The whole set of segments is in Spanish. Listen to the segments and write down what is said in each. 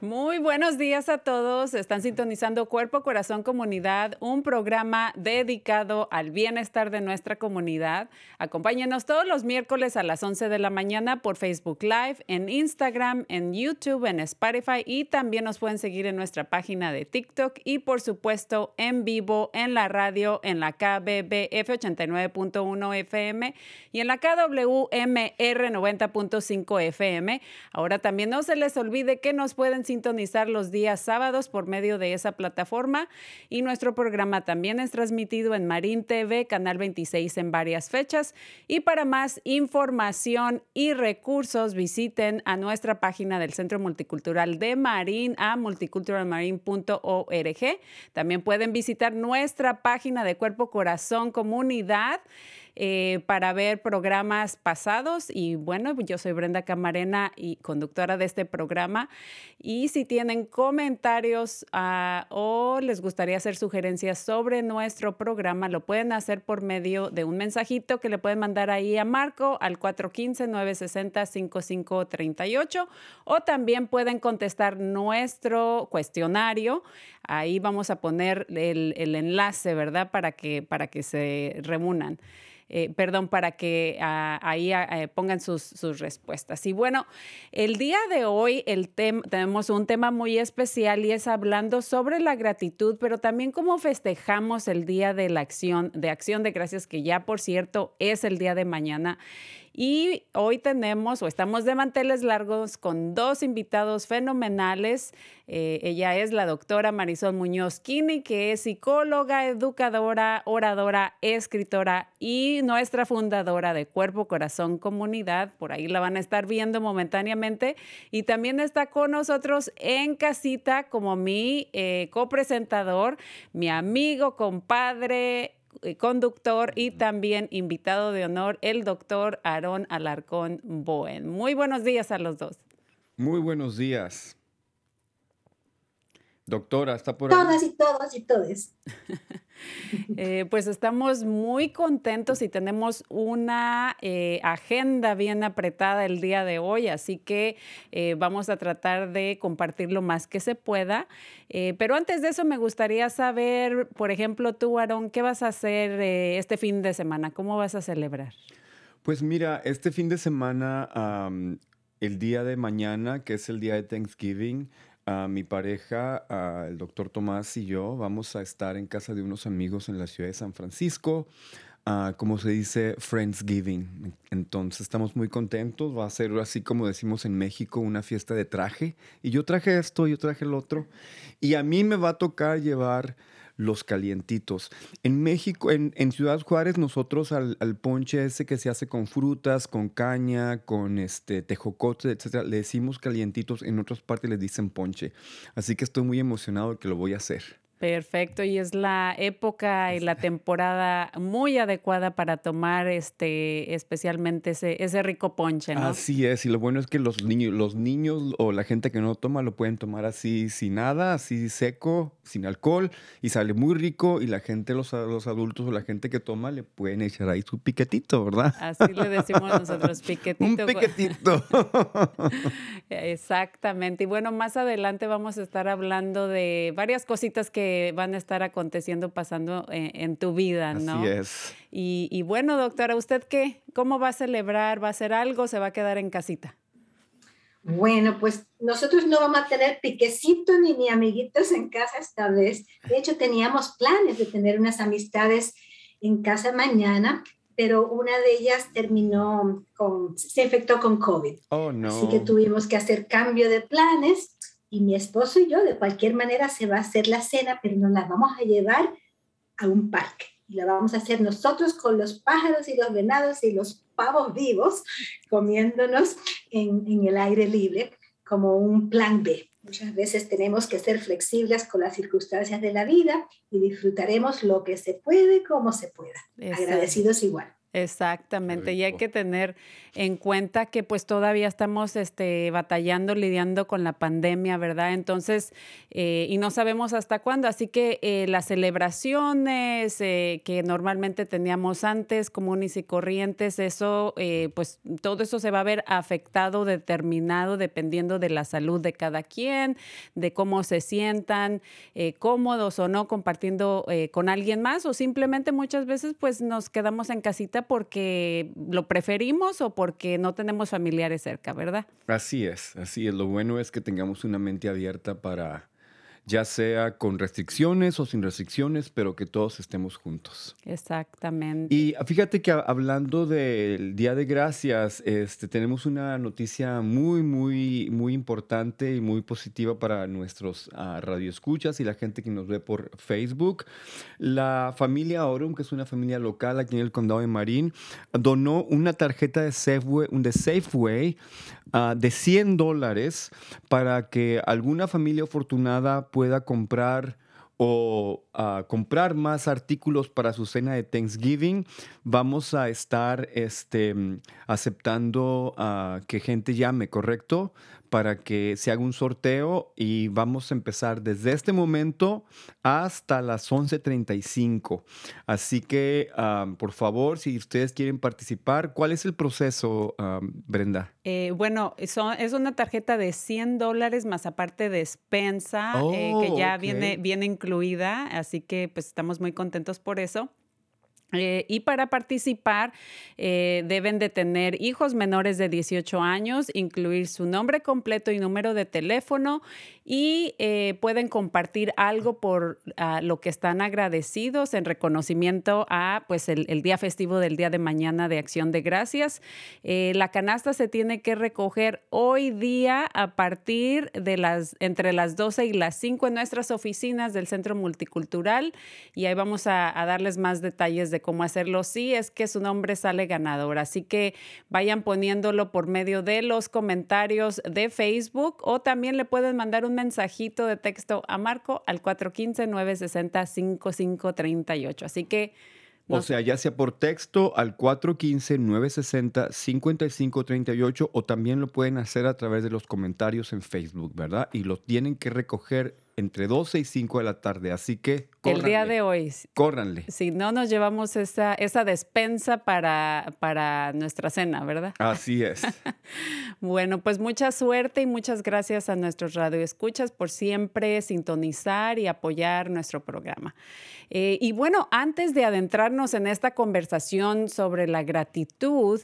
Muy buenos días a todos. Están sintonizando Cuerpo, Corazón, Comunidad, un programa dedicado al bienestar de nuestra comunidad. Acompáñenos todos los miércoles a las 11 de la mañana por Facebook Live, en Instagram, en YouTube, en Spotify y también nos pueden seguir en nuestra página de TikTok y por supuesto en vivo en la radio en la KBBF 89.1 FM y en la KWMR 90.5 FM. Ahora también no se les olvide que nos pueden sintonizar los días sábados por medio de esa plataforma y nuestro programa también es transmitido en Marín TV, Canal 26 en varias fechas. Y para más información y recursos, visiten a nuestra página del Centro Multicultural de Marín a multiculturalmarin.org. También pueden visitar nuestra página de Cuerpo Corazón Comunidad. Eh, para ver programas pasados. Y bueno, yo soy Brenda Camarena y conductora de este programa. Y si tienen comentarios ah, o les gustaría hacer sugerencias sobre nuestro programa, lo pueden hacer por medio de un mensajito que le pueden mandar ahí a Marco al 415-960-5538 o también pueden contestar nuestro cuestionario. Ahí vamos a poner el, enlace, ¿verdad? Para que, para que se reúnan. Eh, perdón, para que ah, ahí ah, eh, pongan sus, sus, respuestas. Y bueno, el día de hoy el tenemos un tema muy especial y es hablando sobre la gratitud, pero también cómo festejamos el día de la acción, de acción de gracias, que ya por cierto es el día de mañana. Y hoy tenemos o estamos de manteles largos con dos invitados fenomenales. Eh, ella es la doctora Marisol Muñoz Kini, que es psicóloga, educadora, oradora, escritora y nuestra fundadora de Cuerpo, Corazón, Comunidad. Por ahí la van a estar viendo momentáneamente. Y también está con nosotros en casita como mi eh, copresentador, mi amigo, compadre, conductor y también invitado de honor, el doctor Aarón Alarcón Boen. Muy buenos días a los dos. Muy buenos días. Doctora, ¿está por ahí? Todas y todos y todes. Eh, pues estamos muy contentos y tenemos una eh, agenda bien apretada el día de hoy, así que eh, vamos a tratar de compartir lo más que se pueda. pero antes de eso me gustaría saber, por ejemplo, tú, Aarón, ¿qué vas a hacer este fin de semana? ¿Cómo vas a celebrar? Pues mira, este fin de semana, el día de mañana, que es el día de Thanksgiving, mi pareja, el doctor Tomás y yo vamos a estar en casa de unos amigos en la ciudad de San Francisco. como se dice, Friendsgiving. Entonces estamos muy contentos. Va a ser así como decimos en México, una fiesta de traje. Y yo traje esto, yo traje el otro. Y a mí me va a tocar llevar los calientitos. En México, en, Ciudad Juárez, nosotros al, ponche ese que se hace con frutas, con caña, con este tejocote, etcétera, le decimos calientitos. En otras partes les dicen ponche. Así que estoy muy emocionado de que lo voy a hacer. Perfecto, y es la época y la temporada muy adecuada para tomar este especialmente ese, ese rico ponche, ¿no? Así es, y lo bueno es que los niños, los niños o la gente que no toma lo pueden tomar así sin nada, así seco, sin alcohol, y sale muy rico, y la gente, los, los adultos o la gente que toma le pueden echar ahí su piquetito, ¿verdad? Así le decimos nosotros, piquetito. Un piquetito. Exactamente. Y bueno, más adelante vamos a estar hablando de varias cositas que van a estar aconteciendo, pasando eh, en, tu vida, ¿no? Así es. Y, bueno, doctora, ¿usted qué? ¿Cómo va a celebrar? ¿Va a hacer algo se va a quedar en casita? Bueno, pues nosotros no vamos a tener piquecito ni, ni amiguitos en casa esta vez. De hecho, teníamos planes de tener unas amistades en casa mañana, pero una de ellas terminó con, se infectó con COVID. Oh, no. Así que tuvimos que hacer cambio de planes y mi esposo y yo de cualquier manera se va a hacer la cena, pero nos la vamos a llevar a un parque y la vamos a hacer nosotros con los pájaros y los venados y los pavos vivos comiéndonos en, en el aire libre como un plan B. Muchas veces tenemos que ser flexibles con las circunstancias de la vida y disfrutaremos lo que se puede como se pueda. Agradecidos igual. Exactamente, y hay que tener en cuenta que pues todavía estamos este, batallando, lidiando con la pandemia, ¿verdad? Entonces, eh, y no sabemos hasta cuándo, así que eh, las celebraciones eh, que normalmente teníamos antes, comunes y corrientes, eso, pues todo eso se va a ver afectado, determinado, dependiendo de la salud de cada quien, de cómo se sientan, cómodos o no compartiendo con alguien más, o simplemente muchas veces pues nos quedamos en casita porque lo preferimos o porque no tenemos familiares cerca, ¿verdad? Así es, así es. Lo bueno es que tengamos una mente abierta para ya sea con restricciones o sin restricciones, pero que todos estemos juntos. Exactamente. Y fíjate que hablando del Día de Gracias, este, tenemos una noticia muy, muy, muy importante y muy positiva para nuestros uh, radioescuchas y la gente que nos ve por Facebook. La familia Orum, que es una familia local aquí en el condado de Marín, donó una tarjeta de Safeway, de Safeway uh, de 100 dólares para que alguna familia afortunada pueda comprar o uh, comprar más artículos para su cena de Thanksgiving, vamos a estar este, aceptando uh, que gente llame, ¿correcto? Para que se haga un sorteo y vamos a empezar desde este momento hasta las 11.35. Así que, por favor, si ustedes quieren participar, ¿cuál es el proceso, Brenda? Eh, bueno, es una tarjeta de 100 dólares más aparte despensa eh, que ya oh, viene, viene incluida, así que pues estamos muy contentos por eso. Eh, y para participar eh, deben de tener hijos menores de 18 años, incluir su nombre completo y número de teléfono y eh, pueden compartir algo por ah, lo que están agradecidos en reconocimiento a pues el, día festivo del día de mañana de Acción de Gracias. la canasta se tiene que recoger hoy día a partir de las entre las 12 y las 5 en nuestras oficinas del Centro Multicultural y ahí vamos a darles más detalles de cómo hacerlo si es que su nombre sale ganador. Así que vayan poniéndolo por medio de los comentarios de Facebook o también le pueden mandar un mensajito de texto a Marco al 415-960-5538. Así que... O sea, ya sea por texto al 415-960-5538 o también lo pueden hacer a través de los comentarios en Facebook, ¿verdad? Y lo tienen que recoger entre 12 y 5 de la tarde. Así que el día de hoy. Córranle. Si no nos llevamos esa, esa despensa para, para nuestra cena, ¿verdad? Así es. bueno, pues mucha suerte y muchas gracias a nuestros radioescuchas por siempre sintonizar y apoyar nuestro programa. Eh, y bueno, antes de adentrarnos en esta conversación sobre la gratitud,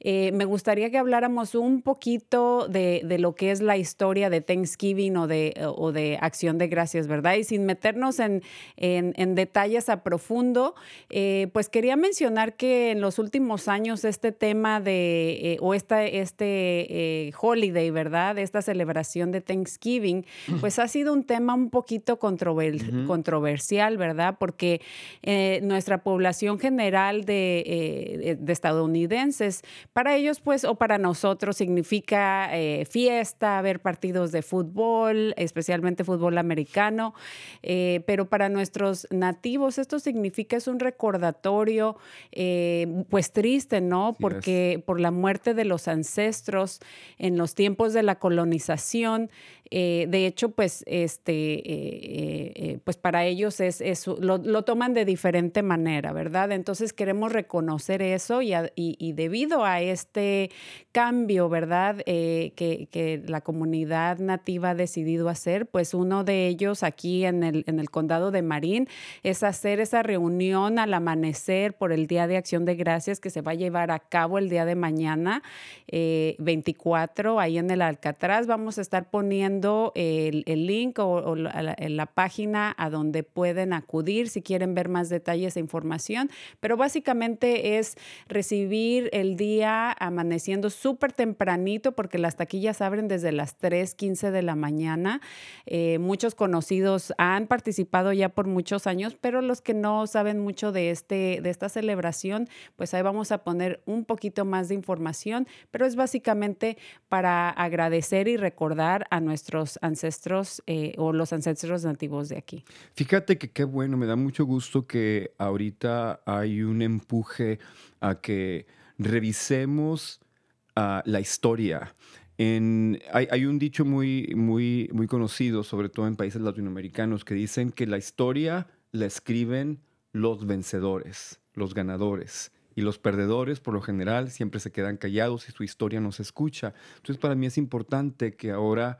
eh, me gustaría que habláramos un poquito de, de, lo que es la historia de Thanksgiving o de, o de Acción de Gracias, ¿verdad? Y sin meternos en, en, detalles a profundo, eh, pues quería mencionar que en los últimos años este tema de, o esta, este holiday, ¿verdad? Esta celebración de Thanksgiving, pues ha sido un tema un poquito controversial, ¿verdad? porque eh, nuestra población general eh, de, estadounidenses, para ellos pues o para nosotros significa eh, fiesta, ver partidos de fútbol, especialmente fútbol americano, pero para nuestros nativos esto significa es un recordatorio pues triste, ¿no? Porque por la muerte de los ancestros en los tiempos de la colonización, de hecho pues este pues para ellos es, es lo, toman de diferente manera, ¿verdad? Entonces queremos reconocer eso y, y, debido a este cambio, ¿verdad? Eh, que, que, la comunidad nativa ha decidido hacer, pues uno de ellos aquí en el, en el condado de Marín es hacer esa reunión al amanecer por el Día de Acción de Gracias que se va a llevar a cabo el día de mañana, 24, eh, ahí en el Alcatraz. Vamos a estar poniendo el, el link o, la, la página a donde pueden acudir si quieren ver más detalles e información, pero básicamente es recibir el día amaneciendo súper tempranito porque las taquillas abren desde las 3.15 de la mañana. Eh, muchos conocidos han participado ya por muchos años, pero los que no saben mucho de, este, de esta celebración, pues ahí vamos a poner un poquito más de información, pero es básicamente para agradecer y recordar a nuestros nuestros ancestros eh, o los ancestros nativos de aquí. Fíjate que qué bueno, me da mucho gusto que ahorita hay un empuje a que revisemos uh, la historia. Hay, hay, un dicho muy, muy, muy conocido, sobre todo en países latinoamericanos, que dicen que la historia la escriben los vencedores, los ganadores. Y los perdedores, por lo general, siempre se quedan callados y su historia no se escucha. Entonces, para mí es importante que ahora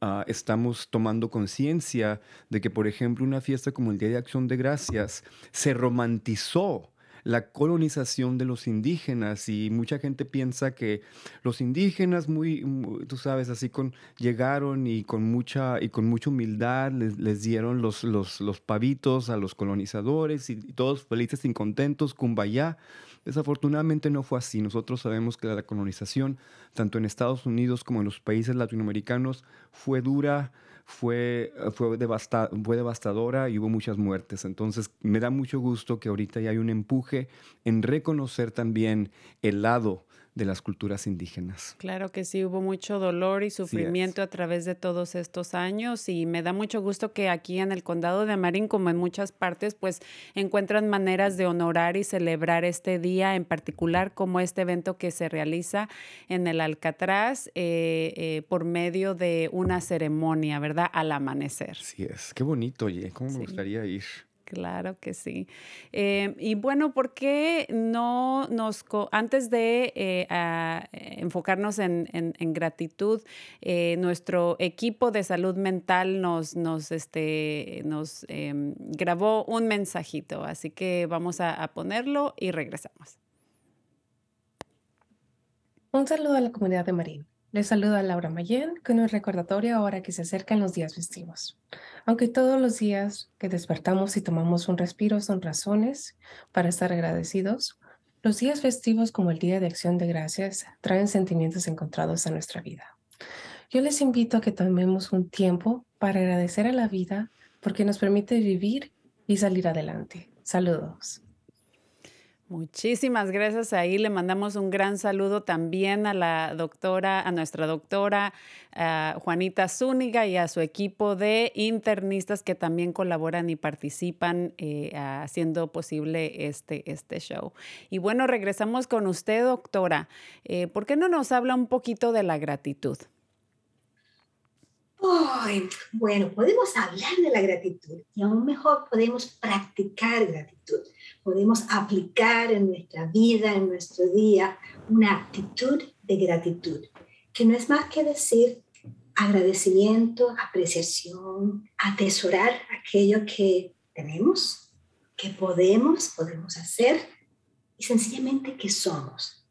uh, estamos tomando conciencia de que, por ejemplo, una fiesta como el Día de Acción de Gracias se romantizó la colonización de los indígenas y mucha gente piensa que los indígenas muy, tú sabes, así con llegaron y con mucha y con mucha humildad les, dieron los, los, los, pavitos a los colonizadores y, todos felices y contentos, cumbayá. Desafortunadamente no fue así. Nosotros sabemos que la colonización, tanto en Estados Unidos como en los países latinoamericanos, fue dura, fue, fue, fue devastadora y hubo muchas muertes. Entonces me da mucho gusto que ahorita ya hay un empuje en reconocer también el lado de las culturas indígenas. Claro que sí, hubo mucho dolor y sufrimiento a través de todos estos años y me da mucho gusto que aquí en el condado de Marín, como en muchas partes, pues encuentran maneras de honorar y celebrar este día, en particular como este evento que se realiza en el Alcatraz eh, eh, por medio de una ceremonia, ¿verdad? Al amanecer. Sí es, qué bonito, oye, cómo me gustaría ir. Claro que sí. Eh, y bueno, ¿por qué no nos, antes de eh, enfocarnos en, gratitud, eh, nuestro equipo de salud mental nos, nos, este, nos em, grabó un mensajito, así que vamos a, ponerlo y regresamos. Un saludo a la comunidad de Marín. Les saluda Laura Mayen con un recordatorio ahora que se acercan los días festivos. Aunque todos los días que despertamos y tomamos un respiro son razones para estar agradecidos, los días festivos como el Día de Acción de Gracias traen sentimientos encontrados a nuestra vida. Yo les invito a que tomemos un tiempo para agradecer a la vida porque nos permite vivir y salir adelante. Saludos. Muchísimas gracias. Ahí le mandamos un gran saludo también a la doctora, a nuestra doctora Juanita Zúñiga y a su equipo de internistas que también colaboran y participan eh, haciendo posible este, este show. Y bueno, regresamos con usted, doctora. Eh, ¿Por qué no nos habla un poquito de la gratitud? Bueno, podemos hablar de la gratitud y aún mejor podemos practicar gratitud podemos aplicar en nuestra vida, en nuestro día, una actitud de gratitud, que no es más que decir agradecimiento, apreciación, atesorar aquello que tenemos, que podemos, podemos hacer y sencillamente que somos.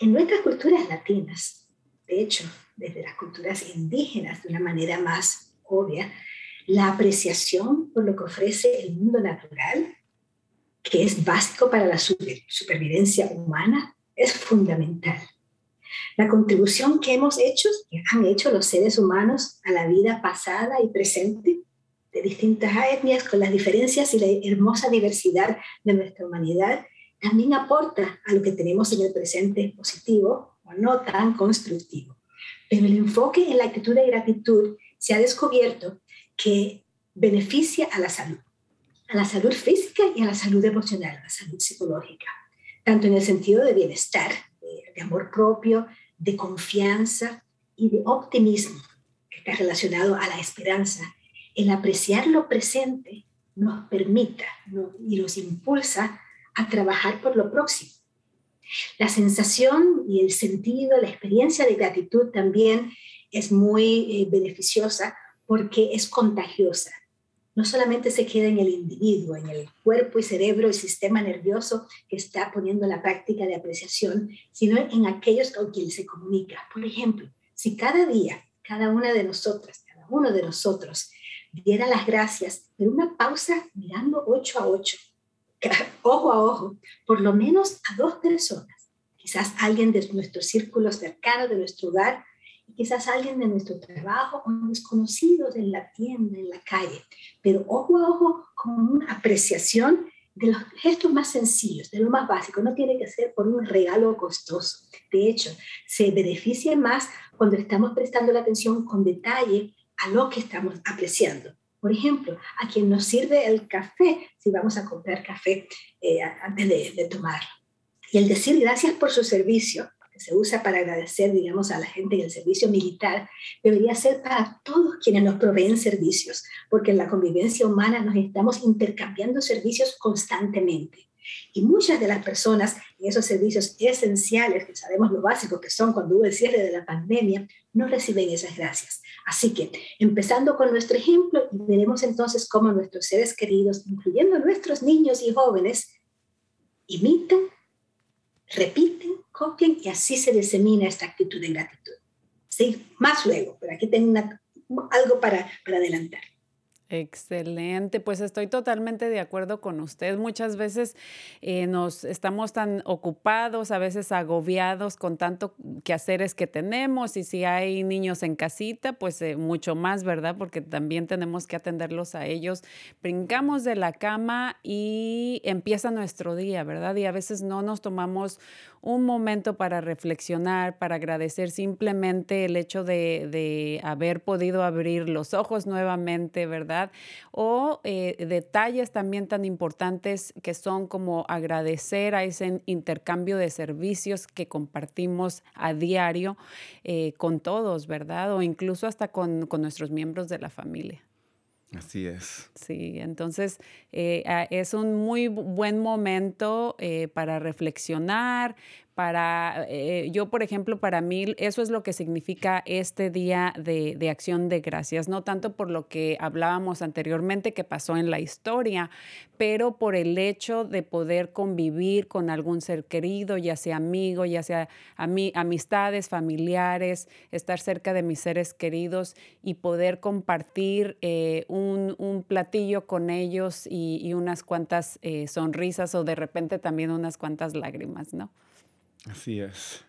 En nuestras culturas latinas, de hecho, desde las culturas indígenas de una manera más obvia, la apreciación por lo que ofrece el mundo natural que es básico para la supervivencia humana, es fundamental. La contribución que hemos hecho, que han hecho los seres humanos a la vida pasada y presente de distintas etnias, con las diferencias y la hermosa diversidad de nuestra humanidad, también aporta a lo que tenemos en el presente positivo o no tan constructivo. Pero el enfoque en la actitud de gratitud se ha descubierto que beneficia a la salud a la salud física y a la salud emocional, a la salud psicológica, tanto en el sentido de bienestar, de, amor propio, de confianza y de optimismo, que está relacionado a la esperanza. El apreciar lo presente nos permita y nos impulsa a trabajar por lo próximo. La sensación y el sentido, la experiencia de gratitud también es muy eh, beneficiosa porque es contagiosa no solamente se queda en el individuo, en el cuerpo y cerebro y sistema nervioso que está poniendo la práctica de apreciación, sino en aquellos con quienes se comunica. Por ejemplo, si cada día, cada una de nosotras, cada uno de nosotros diera las gracias, pero una pausa mirando ocho a ocho, ojo a ojo, por lo menos a dos personas, quizás alguien de nuestro círculo cercano, de nuestro hogar, quizás alguien de nuestro trabajo o desconocidos en la tienda, en la calle, pero ojo a ojo con una apreciación de los gestos más sencillos, de lo más básico, no tiene que ser por un regalo costoso. De hecho, se beneficia más cuando estamos prestando la atención con detalle a lo que estamos apreciando. Por ejemplo, a quien nos sirve el café, si vamos a comprar café eh, antes de, tomarlo. Y el decir gracias por su servicio se usa para agradecer, digamos, a la gente en el servicio militar, debería ser para todos quienes nos proveen servicios, porque en la convivencia humana nos estamos intercambiando servicios constantemente. Y muchas de las personas en esos servicios esenciales, que sabemos lo básico que son cuando hubo el cierre de la pandemia, no reciben esas gracias. Así que, empezando con nuestro ejemplo, veremos entonces cómo nuestros seres queridos, incluyendo nuestros niños y jóvenes, imitan, repiten copien y así se disemina esta actitud de gratitud. Sí, más luego, pero aquí tengo algo para adelantar. Excelente, pues estoy totalmente de acuerdo con usted. Muchas veces eh, nos estamos tan ocupados, a veces agobiados con tanto quehaceres que tenemos y si hay niños en casita, pues eh, mucho más, ¿verdad? Porque también tenemos que atenderlos a ellos. Brincamos de la cama y empieza nuestro día, ¿verdad? Y a veces no nos tomamos un momento para reflexionar, para agradecer simplemente el hecho de, de haber podido abrir los ojos nuevamente, ¿verdad? O eh, detalles también tan importantes que son como agradecer a ese intercambio de servicios que compartimos a diario eh, con todos, ¿verdad? O incluso hasta con, nuestros miembros de la familia. Así es. Sí, entonces eh, es un muy buen momento para reflexionar, para, eh, yo por ejemplo, para mí eso es lo que significa este día de, acción de gracias, no tanto por lo que hablábamos anteriormente que pasó en la historia, pero por el hecho de poder convivir con algún ser querido, ya sea amigo, ya sea amistades, familiares, estar cerca de mis seres queridos y poder compartir eh, un, platillo con ellos y, y unas cuantas eh, sonrisas o de repente también unas cuantas lágrimas, ¿no? Así es.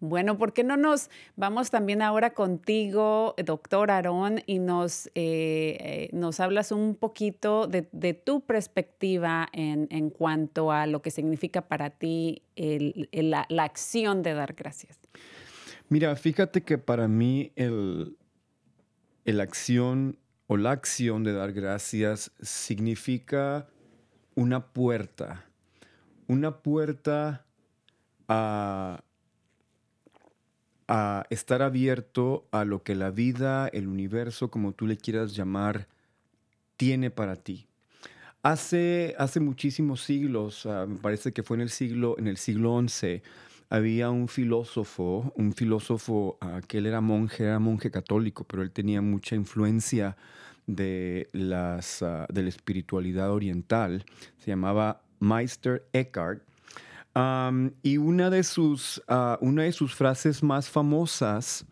Bueno, ¿por qué no nos vamos también ahora contigo, doctor Aarón, y nos, eh, eh, nos hablas un poquito de, tu perspectiva en, cuanto a lo que significa para ti la, acción de dar gracias? Mira, fíjate que para mí el, el acción o la acción de dar gracias significa una puerta, una puerta a, estar abierto a lo que la vida, el universo, como tú le quieras llamar, tiene para ti. Hace, hace muchísimos siglos, ah, me parece que fue en el siglo, en el siglo XI, había un filósofo, un filósofo uh, que él era monje, era monje católico, pero él tenía mucha influencia de, las, ah, de la espiritualidad oriental. Se llamaba Meister Eckhart y una de, sus, ah, una de sus frases más famosas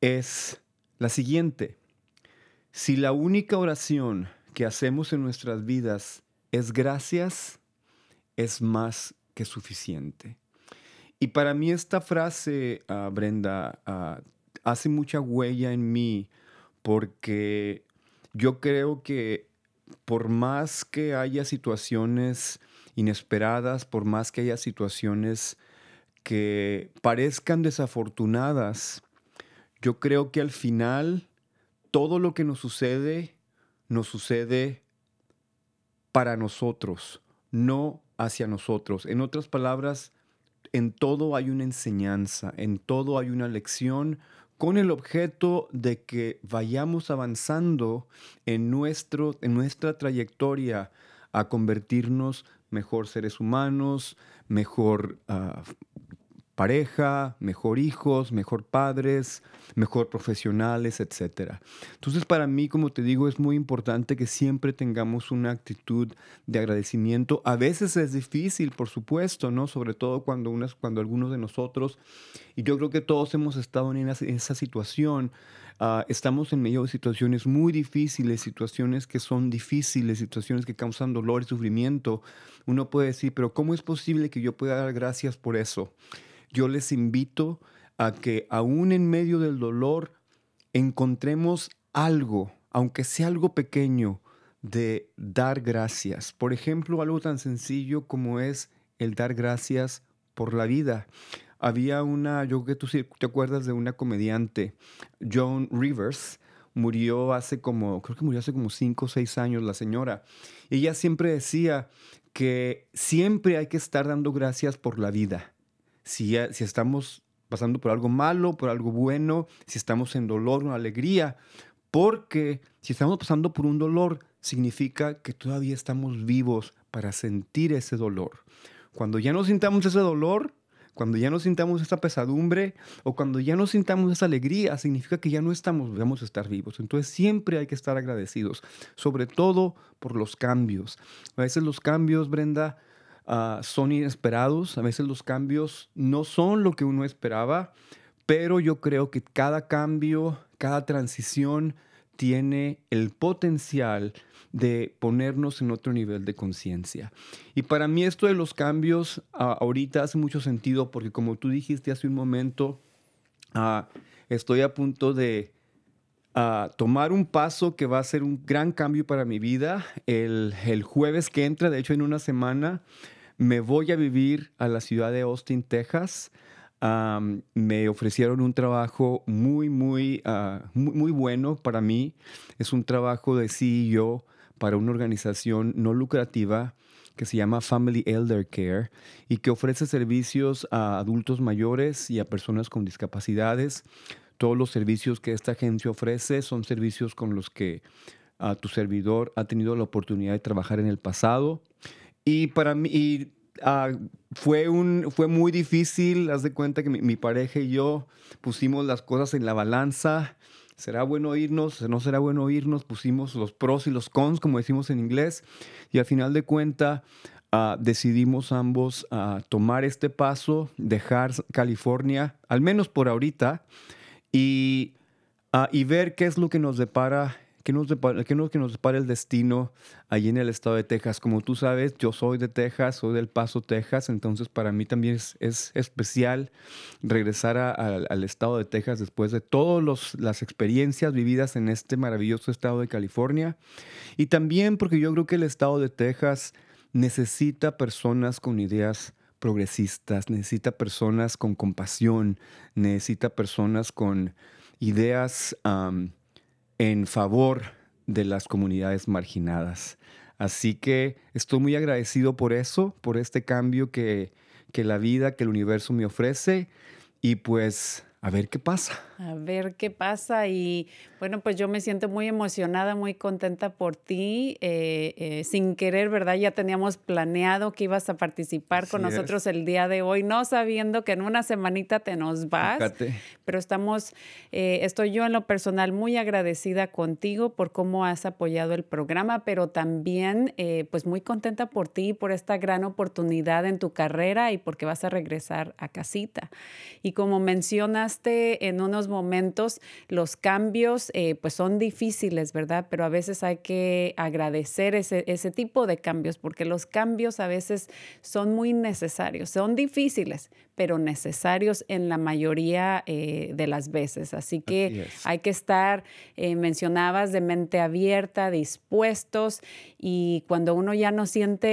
es la siguiente. Si la única oración que hacemos en nuestras vidas es gracias, es más que suficiente. Y para mí esta frase, ah, Brenda, ah, hace mucha huella en mí porque yo creo que por más que haya situaciones inesperadas, por más que haya situaciones que parezcan desafortunadas, yo creo que al final todo lo que nos sucede nos sucede para nosotros, no hacia nosotros. En otras palabras, en todo hay una enseñanza, en todo hay una lección con el objeto de que vayamos avanzando en, nuestro, en nuestra trayectoria a convertirnos mejor seres humanos, mejor ah, pareja, mejor hijos, mejor padres, mejor profesionales, etc. Entonces para mí, como te digo, es muy importante que siempre tengamos una actitud de agradecimiento. A veces es difícil, por supuesto, ¿no? Sobre todo cuando, unas, cuando algunos de nosotros, y yo creo que todos hemos estado en esa situación, Ah, estamos en medio de situaciones muy difíciles, situaciones que son difíciles, situaciones que causan dolor y sufrimiento. Uno puede decir, pero ¿cómo es posible que yo pueda dar gracias por eso? Yo les invito a que aún en medio del dolor encontremos algo, aunque sea algo pequeño, de dar gracias. Por ejemplo, algo tan sencillo como es el dar gracias por la vida. Había una, yo creo que tú te acuerdas de una comediante, Joan Rivers, murió hace como, creo que murió hace como cinco o seis años la señora. Ella siempre decía que siempre hay que estar dando gracias por la vida. Si, si estamos pasando por algo malo, por algo bueno, si estamos en dolor o alegría, porque si estamos pasando por un dolor, significa que todavía estamos vivos para sentir ese dolor. Cuando ya no sintamos ese dolor, cuando ya no sintamos esa pesadumbre o cuando ya no sintamos esa alegría, significa que ya no estamos, vamos a estar vivos. Entonces siempre hay que estar agradecidos, sobre todo por los cambios. A veces los cambios, Brenda, ah, son inesperados, a veces los cambios no son lo que uno esperaba, pero yo creo que cada cambio, cada transición tiene el potencial de ponernos en otro nivel de conciencia. Y para mí esto de los cambios ah, ahorita hace mucho sentido porque como tú dijiste hace un momento, ah, estoy a punto de ah, tomar un paso que va a ser un gran cambio para mi vida. El, el jueves que entra, de hecho en una semana, me voy a vivir a la ciudad de Austin, Texas me ofrecieron un trabajo muy, muy, ah, muy, muy, bueno para mí. Es un trabajo de CEO para una organización no lucrativa que se llama Family Elder Care y que ofrece servicios a adultos mayores y a personas con discapacidades. Todos los servicios que esta agencia ofrece son servicios con los que ah, tu servidor ha tenido la oportunidad de trabajar en el pasado. Y para mí, Ah, fue, un, fue muy difícil, haz de cuenta que mi, pareja y yo pusimos las cosas en la balanza. ¿Será bueno irnos? ¿No será bueno irnos? Pusimos los pros y los cons, como decimos en inglés, y al final de cuenta ah, decidimos ambos uh, tomar este paso, dejar California, al menos por ahorita, y, y ver qué es lo que nos depara ¿Qué nos, depara, nos, nos el destino allí en el estado de Texas? Como tú sabes, yo soy de Texas, soy del Paso, Texas, entonces para mí también es, especial regresar al estado de Texas después de todas las experiencias vividas en este maravilloso estado de California. Y también porque yo creo que el estado de Texas necesita personas con ideas progresistas, necesita personas con compasión, necesita personas con ideas en favor de las comunidades marginadas. Así que estoy muy agradecido por eso, por este cambio que, que la vida, que el universo me ofrece y pues a ver qué pasa. A ver qué pasa. Y bueno, pues yo me siento muy emocionada, muy contenta por ti. Eh, eh, sin querer, ¿verdad? Ya teníamos planeado que ibas a participar con nosotros el día de hoy, no sabiendo que en una semanita te nos vas. Pero estamos, eh, estoy yo en lo personal muy agradecida contigo por cómo has apoyado el programa, pero también pues muy contenta por ti, por esta gran oportunidad en tu carrera y porque vas a regresar a casita. Y como mencionas, en unos momentos, los cambios eh, pues son difíciles, ¿verdad? Pero a veces hay que agradecer ese, ese tipo de cambios porque los cambios a veces son muy necesarios, son difíciles, pero necesarios en la mayoría eh, de las veces. Así que hay que estar, eh, mencionabas, de mente abierta, dispuestos y cuando uno ya no siente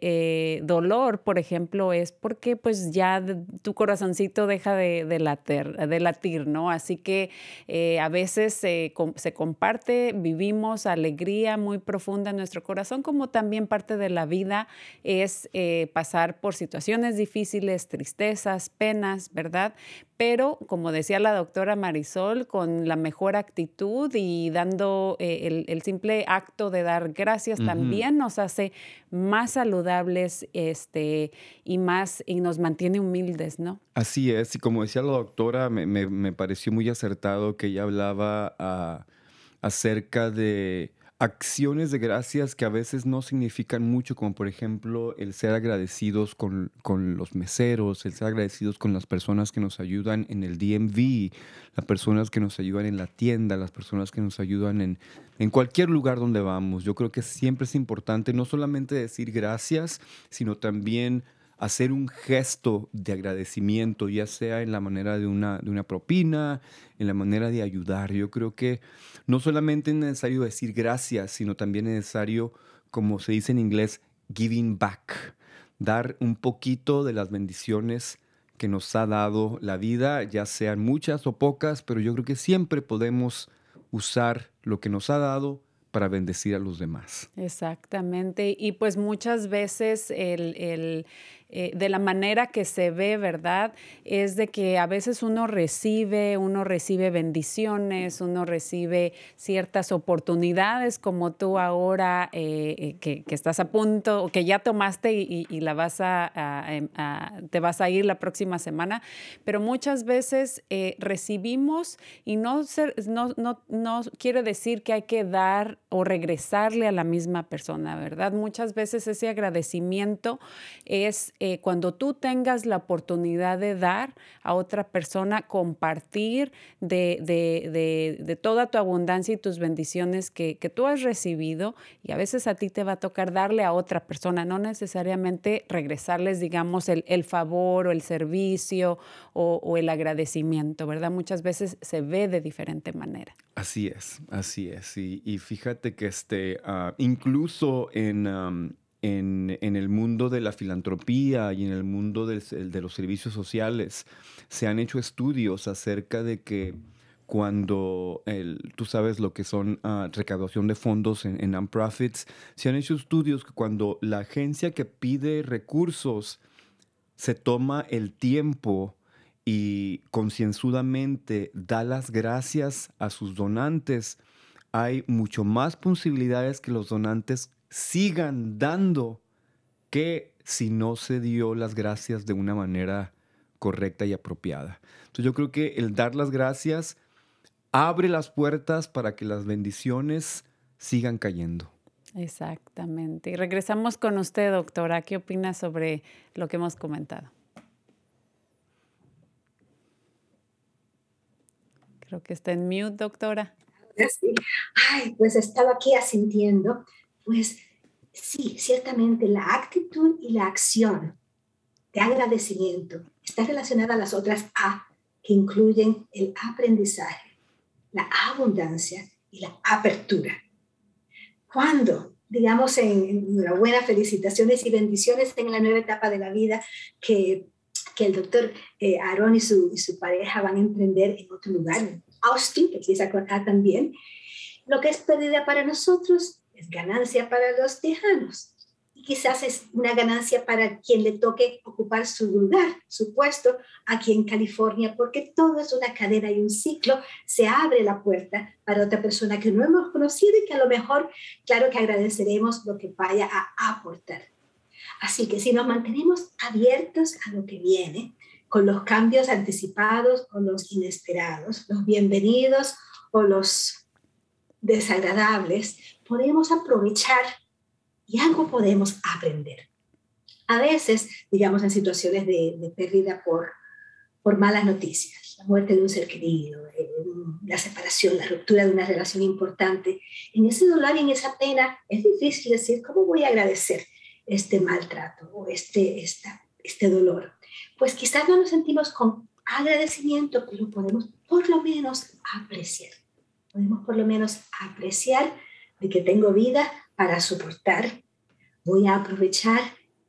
eh, dolor, por ejemplo, es porque pues ya tu corazoncito deja de, de, latir, de latir, ¿no? Así que a veces se comparte, vivimos alegría muy profunda en nuestro corazón, como también parte de la vida es pasar por situaciones difíciles, tristes esas penas, ¿verdad? Pero, como decía la doctora Marisol, con la mejor actitud y dando eh, el, simple acto de dar gracias también nos hace más saludables este, y más y nos mantiene humildes, ¿no? Así es, y como decía la doctora, me, pareció muy acertado que ella hablaba ah, acerca de acciones de gracias que a veces no significan mucho, como por ejemplo el ser agradecidos con, los meseros, el ser agradecidos con las personas que nos ayudan en el DMV, las personas que nos ayudan en la tienda, las personas que nos ayudan en, en cualquier lugar donde vamos. Yo creo que siempre es importante no solamente decir gracias, sino también hacer un gesto de agradecimiento, ya sea en la manera de una, de una propina, en la manera de ayudar. Yo creo que no solamente es necesario decir gracias, sino también es necesario, como se dice en inglés, giving back, dar un poquito de las bendiciones que nos ha dado la vida, ya sean muchas o pocas, pero yo creo que siempre podemos usar lo que nos ha dado para bendecir a los demás. Exactamente. Y pues muchas veces el, eh, de la manera que se ve, ¿verdad? Es de que a veces uno recibe, uno recibe bendiciones, uno recibe ciertas oportunidades como tú ahora eh, eh, que, estás a punto, que ya tomaste y, la vas em, a, te vas a ir la próxima semana, pero muchas veces recibimos y no, no, no, no quiere decir que hay que dar o regresarle a la misma persona, ¿verdad? Muchas veces ese agradecimiento es eh, cuando tú tengas la oportunidad de dar a otra persona, compartir de, de, toda tu abundancia y tus bendiciones que, que, tú has recibido y a veces a ti te va a tocar darle a otra persona, no necesariamente regresarles, digamos, el, el favor o el servicio o, el agradecimiento, ¿verdad? Muchas veces se ve de diferente manera. Así es, así es. Y, y fíjate que este, ah, incluso en en, el mundo de la filantropía y en el mundo de, los servicios sociales se han hecho estudios acerca de que cuando tú sabes lo que son uh, recaudación de fondos en, non-profits, se han hecho estudios que cuando la agencia que pide recursos se toma el tiempo y concienzudamente da las gracias a sus donantes, hay mucho más posibilidades que los donantes sigan dando que si no se dio las gracias de una manera correcta y apropiada. Entonces yo creo que el dar las gracias abre las puertas para que las bendiciones sigan cayendo. Exactamente. Y regresamos con usted, doctora. ¿Qué opina sobre lo que hemos comentado? Creo que está en mute, doctora. Ay, pues estaba aquí asintiendo pues sí, ciertamente la actitud y la acción de agradecimiento está relacionada a las otras A, que incluyen el aprendizaje, la abundancia y la apertura. Cuando, digamos, en buena felicitaciones y bendiciones en la nueva etapa de la vida que, que el doctor eh, Aaron y su, y su pareja van a emprender en otro lugar, Austin, que quizá acá también, lo que es pérdida para nosotros es ganancia para los tejanos. Y quizás es una ganancia para quien le toque ocupar su lugar, su puesto aquí en California, porque todo es una cadena y un ciclo. Se abre la puerta para otra persona que no hemos conocido y que a lo mejor, claro que agradeceremos lo que vaya a aportar. Así que si nos mantenemos abiertos a lo que viene, con los cambios anticipados o los inesperados, los bienvenidos o los desagradables, podemos aprovechar y algo podemos aprender. A veces, digamos, en situaciones de, pérdida por, por malas noticias, la muerte de un ser querido, eh, la separación, la ruptura de una relación importante, en ese dolor y en esa pena es difícil decir cómo voy a agradecer este maltrato o este, esta, este dolor. Pues quizás no nos sentimos con agradecimiento, pero podemos por lo menos apreciar. Podemos por lo menos apreciar de que tengo vida para soportar. Voy a aprovechar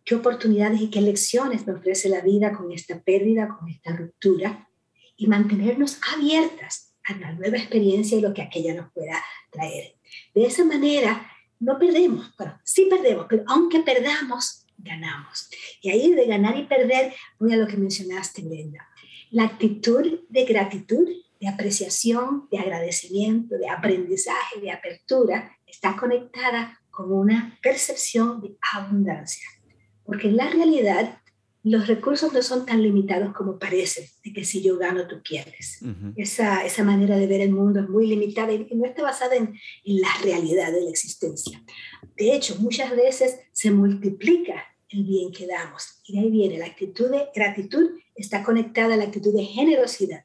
qué oportunidades y qué lecciones me ofrece la vida con esta pérdida, con esta ruptura y mantenernos abiertas a la nueva experiencia y lo que aquella nos pueda traer. De esa manera, no perdemos, bueno, sí perdemos, pero aunque perdamos, ganamos. Y ahí de ganar y perder, voy a lo que mencionaste, Brenda. La actitud de gratitud, de apreciación, de agradecimiento, de aprendizaje, de apertura, está conectada con una percepción de abundancia. Porque en la realidad los recursos no son tan limitados como parecen, de que si yo gano, tú pierdes. esa, esa manera de ver el mundo es muy limitada y no está basada en, en la realidad de la existencia. De hecho, muchas veces se multiplica el bien que damos. Y de ahí viene la actitud de gratitud, está conectada a la actitud de generosidad.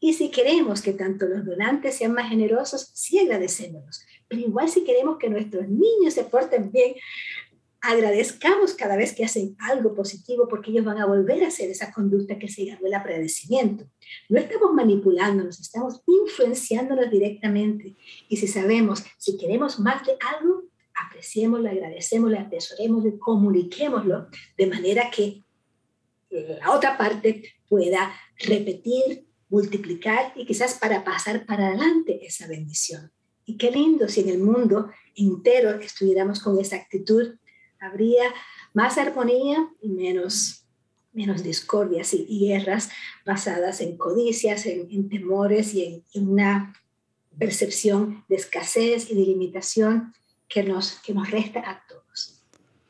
Y si queremos que tanto los donantes sean más generosos, sí agradecémonos. Pero igual si queremos que nuestros niños se porten bien, agradezcamos cada vez que hacen algo positivo porque ellos van a volver a hacer esa conducta que se llama el agradecimiento. No estamos manipulándonos, estamos influenciándonos directamente. Y si sabemos, si queremos más de algo, apreciémoslo, agradecémoslo, atesorémoslo, comuniquémoslo de manera que la otra parte pueda repetir, multiplicar y quizás para pasar para adelante esa bendición. Y qué lindo si en el mundo entero estuviéramos con esa actitud habría más armonía y menos, menos discordias y, guerras basadas en codicias, en, temores y en, una percepción de escasez y de limitación que nos, que nos resta a.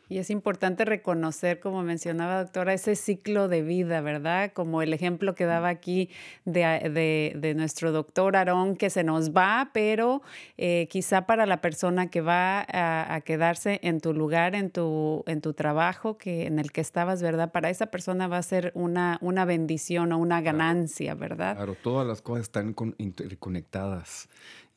Y es importante reconocer, como mencionaba doctora, ese ciclo de vida, ¿verdad? Como el ejemplo que daba aquí de, de, nuestro doctor Aarón, que se nos va, pero eh, quizá para la persona que va a, quedarse en tu lugar, en tu, en tu trabajo que, en el que estabas, ¿verdad? Para esa persona va a ser una, una bendición o una ganancia, ¿verdad? Claro, todas las cosas están interconectadas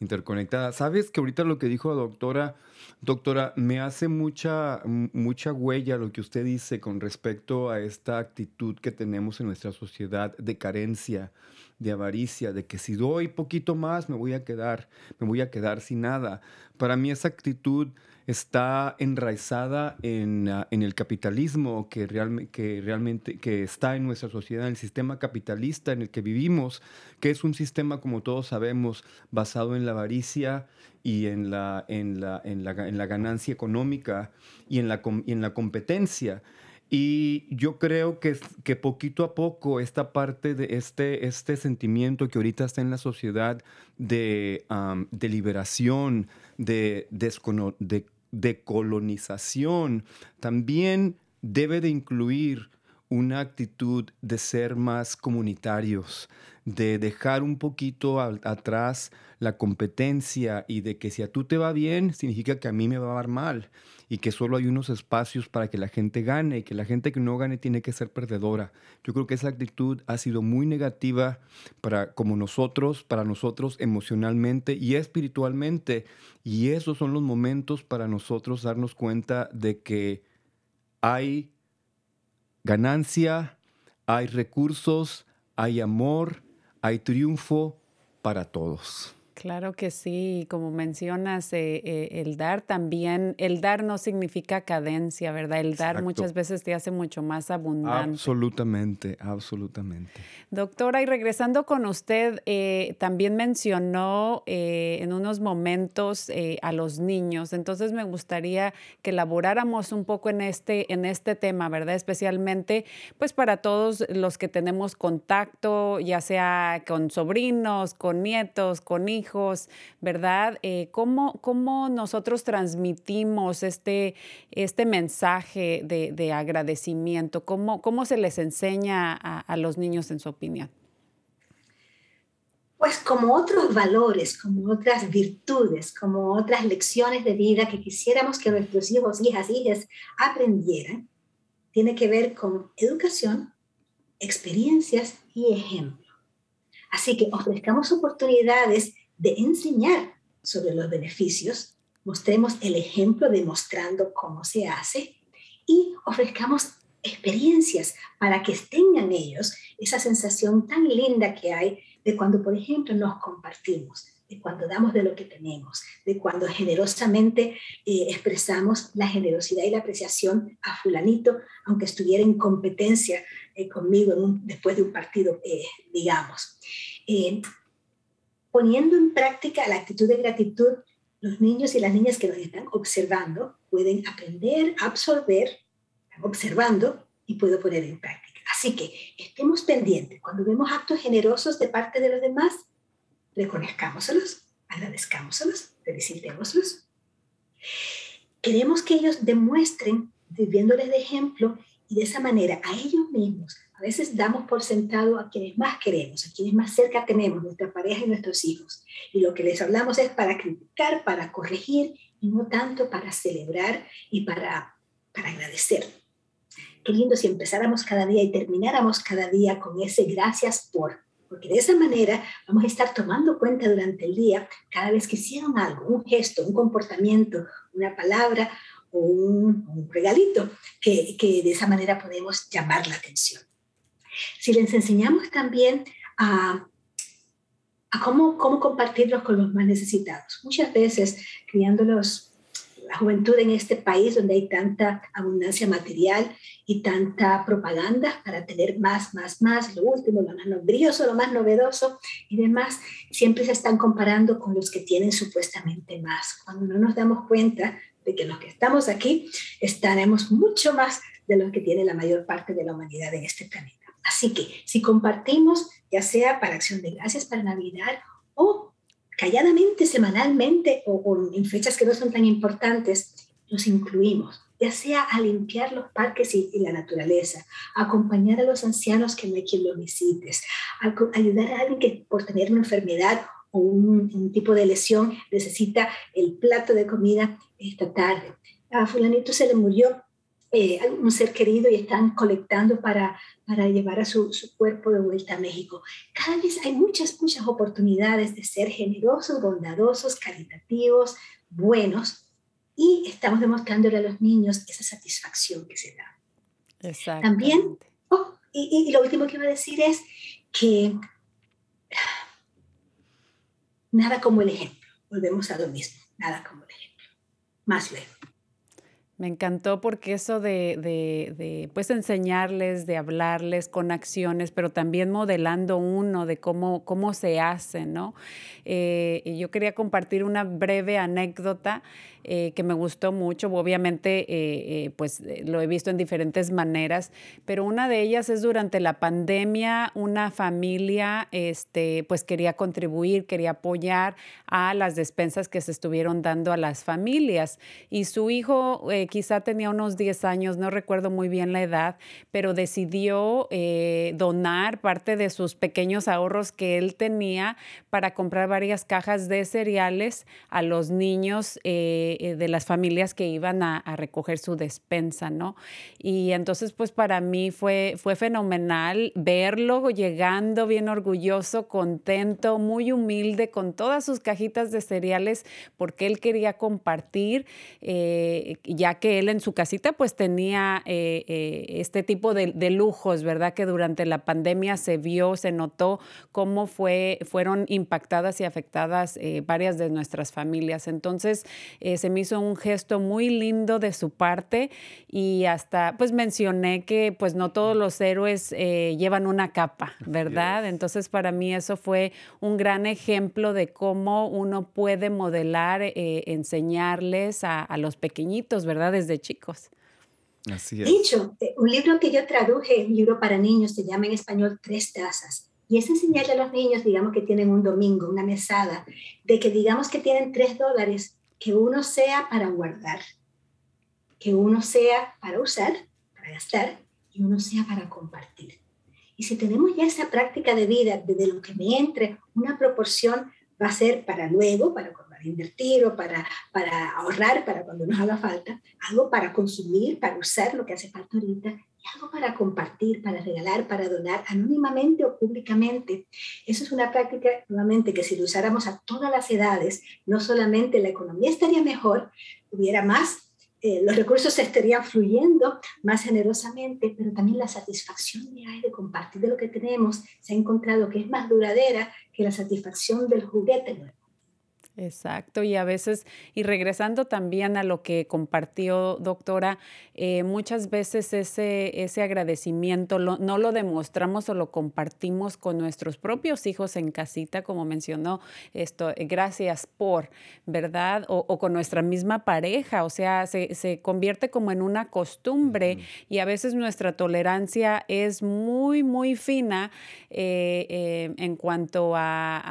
interconectadas. ¿Sabes que ahorita lo que dijo doctora, doctora, me hace mucha, mucha huella lo que usted dice con respecto a esta actitud que tenemos en nuestra sociedad de carencia, de avaricia, de que si doy poquito más me voy a quedar, me voy a quedar sin nada. Para mí esa actitud está enraizada en, ah, en el capitalismo que, que realmente que está en nuestra sociedad, en el sistema capitalista en el que vivimos, que es un sistema, como todos sabemos, basado en la avaricia y en la, en la, en la, en la ganancia económica y en la, en la competencia. Y yo creo que, que poquito a poco esta parte de este, este sentimiento que ahorita está en la sociedad de, de liberación, de, de, de colonización, también debe de incluir una actitud de ser más comunitarios, de dejar un poquito atrás la competencia y de que si a tú te va bien, significa que a mí me va a dar mal y que solo hay unos espacios para que la gente gane y que la gente que no gane tiene que ser perdedora. Yo creo que esa actitud ha sido muy negativa para como nosotros, para nosotros emocionalmente y espiritualmente y esos son los momentos para nosotros darnos cuenta de que hay ganancia, hay recursos, hay amor, hay triunfo para todos. Claro que sí, como mencionas, eh, eh, el dar también, el dar no significa cadencia, ¿verdad? El dar muchas veces te hace mucho más abundante. Absolutamente, absolutamente. Doctora, y regresando con usted, eh, también mencionó en unos momentos a los niños, entonces me gustaría que elaboráramos un poco en este, en este tema, ¿verdad? Especialmente, pues para todos los que tenemos contacto, ya sea con sobrinos, con nietos, con hijos ¿verdad? Eh, ¿cómo, ¿cómo, nosotros transmitimos este, este mensaje de, agradecimiento? ¿Cómo, ¿Cómo, se les enseña a, los niños en su opinión? Pues como otros valores, como otras virtudes, como otras lecciones de vida que quisiéramos que nuestros hijos, hijas, hijas aprendieran, tiene que ver con educación, experiencias y ejemplo. Así que ofrezcamos oportunidades de enseñar sobre los beneficios, mostremos el ejemplo demostrando cómo se hace y ofrezcamos experiencias para que tengan ellos esa sensación tan linda que hay de cuando, por ejemplo, nos compartimos, de cuando damos de lo que tenemos, de cuando generosamente eh, expresamos la generosidad y la apreciación a fulanito, aunque estuviera en competencia eh, conmigo después de un partido, eh, digamos poniendo en práctica la actitud de gratitud, los niños y las niñas que nos están observando pueden aprender, absorber, observando y puedo poner en práctica. Así que estemos pendientes. Cuando vemos actos generosos de parte de los demás, reconozcámoselos, agradezcámoselos, felicitémoslos. Queremos que ellos demuestren, viviéndoles de ejemplo, y de esa manera a ellos mismos a veces damos por sentado a quienes más queremos, a quienes más cerca tenemos, nuestra pareja y nuestros hijos. Y lo que les hablamos es para criticar, para corregir y no tanto para celebrar y para, para agradecer. Qué lindo si empezáramos cada día y termináramos cada día con ese gracias por, porque de esa manera vamos a estar tomando cuenta durante el día cada vez que hicieron algo, un gesto, un comportamiento, una palabra o un, regalito, que, que, de esa manera podemos llamar la atención. Si les enseñamos también a, a cómo, cómo compartirlos con los más necesitados, muchas veces criándolos la juventud en este país donde hay tanta abundancia material y tanta propaganda para tener más, más, más, lo último, lo más nobrioso, lo más novedoso y demás, siempre se están comparando con los que tienen supuestamente más. Cuando no nos damos cuenta de que los que estamos aquí estaremos mucho más de los que tiene la mayor parte de la humanidad en este planeta. Así que si compartimos, ya sea para acción de gracias, para Navidad o calladamente, semanalmente o, en fechas que no son tan importantes, los incluimos, ya sea a limpiar los parques y, la naturaleza, acompañar a los ancianos que no hay quien los visites, a, ayudar a alguien que por tener una enfermedad o un, tipo de lesión necesita el plato de comida esta tarde. A fulanito se le murió eh, un ser querido y están colectando para, para llevar a su, su, cuerpo de vuelta a México. Cada vez hay muchas, muchas oportunidades de ser generosos, bondadosos, caritativos, buenos, y estamos demostrándole a los niños esa satisfacción que se da. También, oh, y, y, lo último que iba a decir es que nada como el ejemplo, volvemos a lo mismo, nada como el ejemplo, más luego. Me encantó porque eso de, de, de, pues enseñarles, de hablarles con acciones, pero también modelando uno de cómo, cómo se hace, ¿no? Eh, y yo quería compartir una breve anécdota eh, que me gustó mucho. Obviamente, eh, pues lo he visto en diferentes maneras, pero una de ellas es durante la pandemia, una familia, este, pues quería contribuir, quería apoyar a las despensas que se estuvieron dando a las familias. Y su hijo quizá tenía unos 10 años, no recuerdo muy bien la edad, pero decidió donar parte de sus pequeños ahorros que él tenía para comprar varias cajas de cereales a los niños eh, eh, de las familias que iban a, recoger su despensa, ¿no? Y entonces, pues para mí fue, fue fenomenal verlo llegando bien orgulloso, contento, muy humilde, con todas sus cajitas de cereales, porque él quería compartir, eh, ya que él en su casita pues tenía este tipo de, de, lujos, ¿verdad? Que durante la pandemia se vio, se notó cómo fue, fueron impactadas afectadas eh, varias de nuestras familias. Entonces, eh, se me hizo un gesto muy lindo de su parte y hasta, pues mencioné que pues no todos los héroes eh, llevan una capa, ¿verdad? Entonces, para mí eso fue un gran ejemplo de cómo uno puede modelar, enseñarles a, a los pequeñitos, ¿verdad? Desde chicos. Así es. Dicho, un libro que yo traduje, un libro para niños, se llama en español Tres Tazas y es enseñarle a los niños, digamos que tienen un domingo, una mesada, de que digamos que tienen tres dólares, que uno sea para guardar, que uno sea para usar, para gastar, y uno sea para compartir. Y si tenemos ya esa práctica de vida, desde lo que me entre, una proporción va a ser para luego, para invertir o para, para ahorrar, para cuando nos haga falta, algo para consumir, para usar lo que hace falta ahorita y algo para compartir, para regalar, para donar anónimamente o públicamente. Eso es una práctica, nuevamente, que si lo usáramos a todas las edades, no solamente la economía estaría mejor, hubiera más eh, los recursos estarían fluyendo más generosamente, pero también la satisfacción de, de compartir de lo que tenemos se ha encontrado que es más duradera que la satisfacción del juguete nuevo. Exacto, y a veces, y regresando también a lo que compartió doctora, eh, muchas veces ese, ese agradecimiento no lo demostramos o lo compartimos con nuestros propios hijos en casita, como mencionó esto, eh, gracias por, ¿verdad? O, con nuestra misma pareja, o sea, se, se convierte como en una costumbre y a veces nuestra tolerancia es muy, muy fina eh, en cuanto a,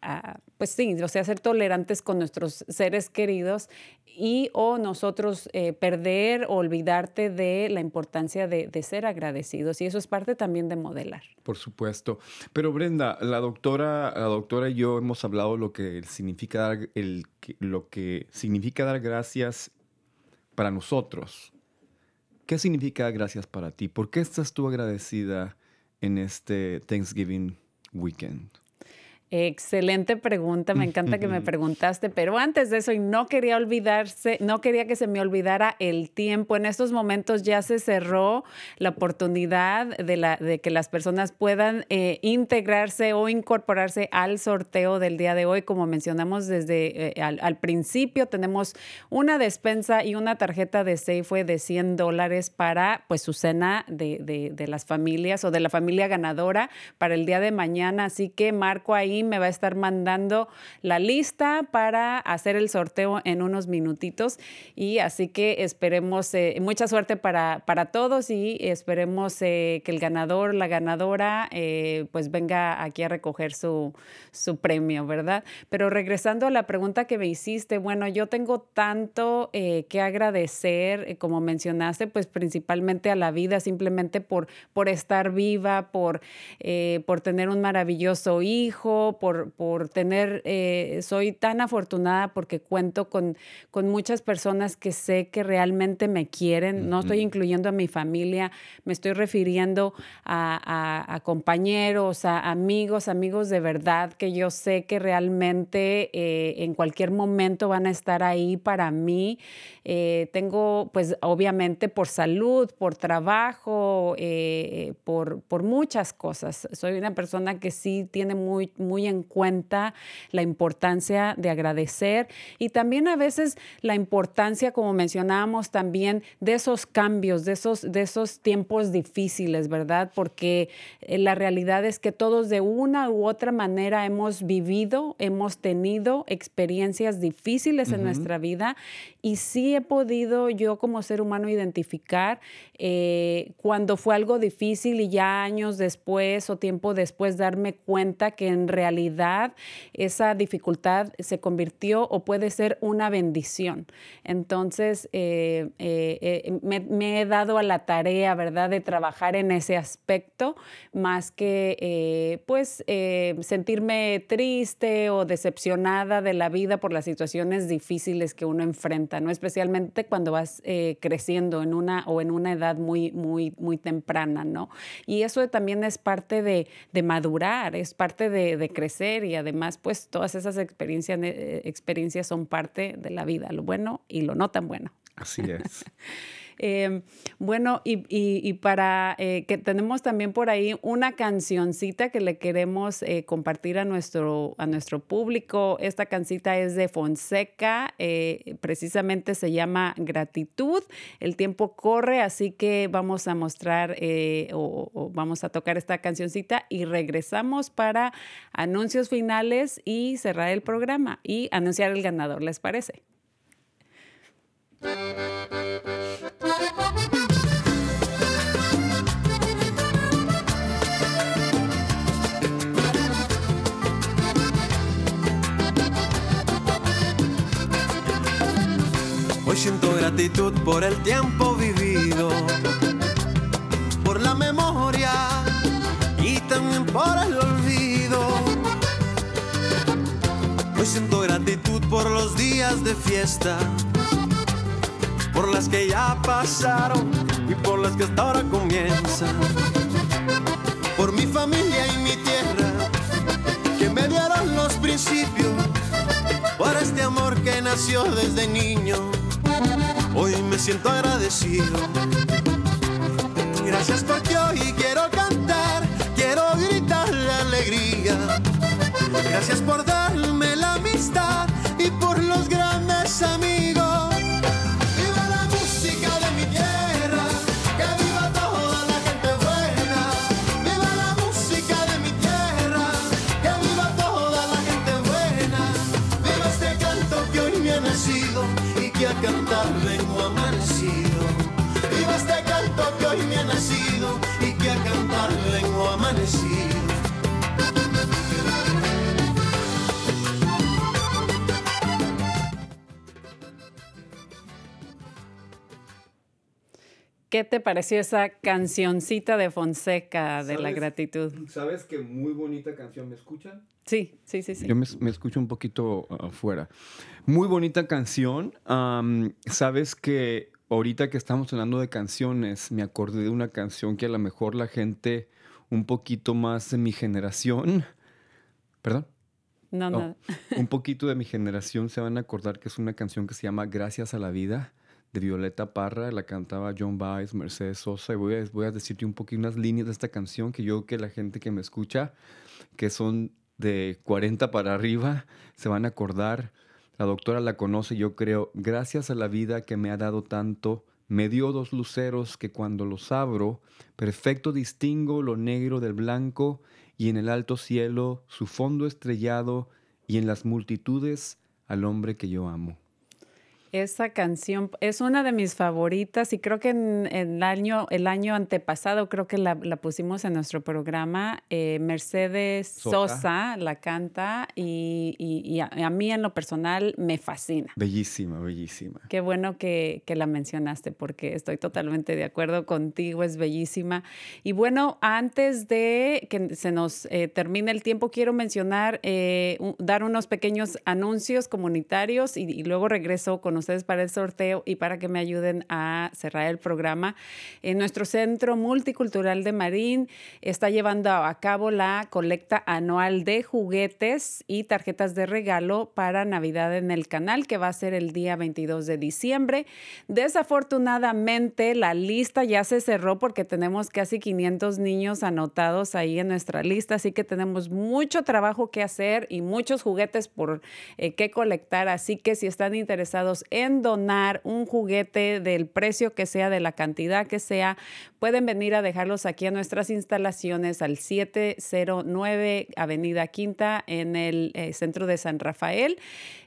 a pues sí, o sea, ser tolerantes con nuestros seres queridos y o nosotros eh, perder o olvidarte de la importancia de, ser agradecidos. Y eso es parte también de modelar. Por supuesto. Pero Brenda, la doctora, la doctora y yo hemos hablado lo que significa dar, el, lo que significa dar gracias para nosotros. ¿Qué significa gracias para ti? ¿Por qué estás tú agradecida en este Thanksgiving weekend? Excelente pregunta, me encanta que me preguntaste, pero antes de eso, y no quería olvidarse, no quería que se me olvidara el tiempo. En estos momentos ya se cerró la oportunidad de, la, de que las personas puedan eh, integrarse o incorporarse al sorteo del día de hoy. Como mencionamos desde eh, al, principio, tenemos una despensa y una tarjeta de Safeway de 100 dólares para pues su cena de, de, de las familias o de la familia ganadora para el día de mañana. Así que marco ahí me va a estar mandando la lista para hacer el sorteo en unos minutitos. Y así que esperemos eh, mucha suerte para, para todos y esperemos eh, que el ganador, la ganadora, eh, pues venga aquí a recoger su, su premio, ¿verdad? Pero regresando a la pregunta que me hiciste, bueno, yo tengo tanto que agradecer, como mencionaste, pues principalmente a la vida, simplemente por, por estar viva, por, por tener un maravilloso hijo, por, tener, eh, soy tan afortunada porque cuento con, con muchas personas que sé que realmente me quieren. No estoy incluyendo a mi familia, me estoy refiriendo a, compañeros, a amigos, amigos de verdad que yo sé que realmente eh, en cualquier momento van a estar ahí para mí. Eh, tengo, pues obviamente por salud, por trabajo, por, por muchas cosas. Soy una persona que sí tiene muy, muy en cuenta la importancia de agradecer y también a veces la importancia, como mencionábamos también, de esos cambios, de esos, de esos tiempos difíciles, ¿verdad? Porque eh, la realidad es que todos de una u otra manera hemos vivido, hemos tenido experiencias difíciles en nuestra vida y sí he podido yo como ser humano identificar eh, cuando fue algo difícil y ya años después o tiempo después darme cuenta que en realidad esa dificultad se convirtió o puede ser una bendición. Entonces, eh, eh, eh, me, he dado a la tarea, ¿verdad?, de trabajar en ese aspecto, más que, pues, sentirme triste o decepcionada de la vida por las situaciones difíciles que uno enfrenta, ¿no? Especialmente cuando vas creciendo en una o en una edad muy, muy, muy temprana, ¿no? Y eso también es parte de, madurar, es parte de, de crecer y además pues todas esas experiencias, eh, experiencias son parte de la vida, lo bueno y lo no tan bueno. Así es. Em, bueno, y, para eh, que tenemos también por ahí una cancioncita que le queremos eh, compartir a nuestro, a nuestro público. Esta cancita es de Fonseca, eh, precisamente se llama Gratitud. El tiempo corre, así que vamos a mostrar o vamos a tocar esta cancioncita y regresamos para anuncios finales y cerrar el programa y anunciar el ganador, ¿les parece? Hoy siento gratitud por el tiempo vivido, por la memoria y también por el olvido. Hoy siento gratitud por los días de fiesta por las que ya pasaron y por las que hasta ahora comienzan. Por mi familia y mi tierra, que me dieron los principios, por este amor que nació desde niño. Hoy me siento agradecido. Gracias porque hoy quiero cantar, quiero gritar la alegría. Gracias por darme ¿Qué te pareció esa cancioncita de Fonseca de la gratitud? Sabes que muy bonita canción, ¿me escuchan? Sí, sí, sí, sí. Yo me, escucho un poquito afuera. Muy bonita canción. Sabes que ahorita que estamos hablando de canciones, me acordé de una canción que a lo mejor la gente un poquito más de mi generación, perdón, No, no. un poquito de mi generación se van a acordar que es una canción que se llama Gracias a la Vida de Violeta Parra, la cantaba John Baez, Mercedes Sosa, y voy a, decirte un poquito unas líneas de esta canción que yo que la gente que me escucha, que son de 40 para arriba, se van a acordar. La doctora la conoce, yo creo, gracias a la vida que me ha dado tanto, me dio dos luceros que cuando los abro, perfecto distingo lo negro del blanco y en el alto cielo su fondo estrellado y en las multitudes al hombre que yo amo. Esa canción es una de mis favoritas y creo que en, el, año, el año antepasado creo que la, pusimos en nuestro programa. Eh, Mercedes Sosa. la canta y, a, mí en lo personal me fascina. Bellísima, bellísima. Qué bueno que, la mencionaste porque estoy totalmente de acuerdo contigo, es bellísima. Y bueno, antes de que se nos eh, termine el tiempo, quiero mencionar, eh, dar unos pequeños anuncios comunitarios y, y luego regreso con ustedes para el sorteo y para que me ayuden a cerrar el programa. En nuestro Centro Multicultural de Marín está llevando a cabo la colecta anual de juguetes y tarjetas de regalo para Navidad en el canal, que va a ser el día 22 de diciembre. Desafortunadamente, la lista ya se cerró porque tenemos casi 500 niños anotados ahí en nuestra lista, así que tenemos mucho trabajo que hacer y muchos juguetes por eh, qué colectar. Así que si están interesados en donar un juguete del precio que sea, de la cantidad que sea, pueden venir a dejarlos aquí a nuestras instalaciones al 709 Avenida Quinta en el eh, centro de San Rafael.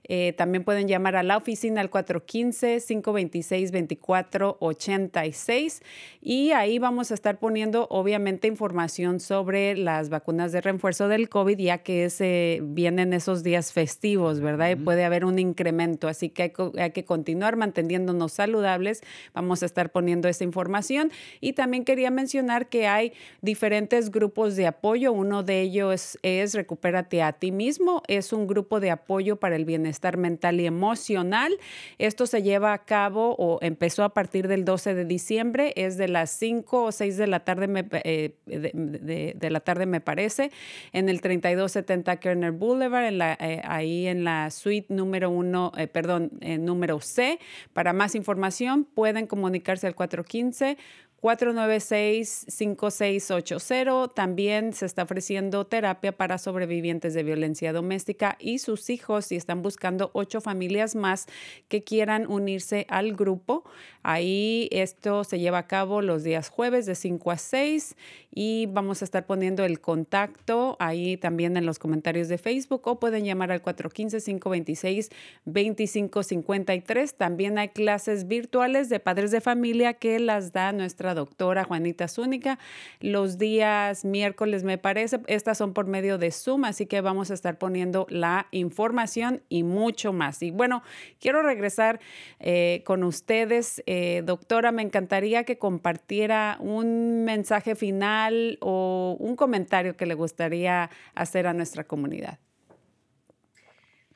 Eh, también pueden llamar a la oficina al 415-526-2486 y ahí vamos a estar poniendo obviamente información sobre las vacunas de refuerzo del COVID ya que ese, vienen esos días festivos, ¿verdad? Y puede haber un incremento, así que hay, hay que continuar manteniéndonos saludables. Vamos a estar poniendo esa información. Y también quería mencionar que hay diferentes grupos de apoyo. Uno de ellos es, Recupérate a ti mismo. Es un grupo de apoyo para el bienestar mental y emocional. Esto se lleva a cabo o empezó a partir del 12 de diciembre. Es de las 5 o 6 de la tarde, me, eh, de, la tarde me parece, en el 3270 Kerner Boulevard, en la, eh, ahí en la suite número 1, eh, perdón, número C. Para más información pueden comunicarse al 415 496-5680. También se está ofreciendo terapia para sobrevivientes de violencia doméstica y sus hijos y están buscando ocho familias más que quieran unirse al grupo. Ahí esto se lleva a cabo los días jueves de 5 a 6 y vamos a estar poniendo el contacto ahí también en los comentarios de Facebook o pueden llamar al 415-526-2553. También hay clases virtuales de padres de familia que las da nuestra doctora Juanita Zúñiga los días miércoles, me parece. Estas son por medio de Zoom, así que vamos a estar poniendo la información y mucho más. Y bueno, quiero regresar eh, con ustedes. Eh, doctora, me encantaría que compartiera un mensaje final o un comentario que le gustaría hacer a nuestra comunidad.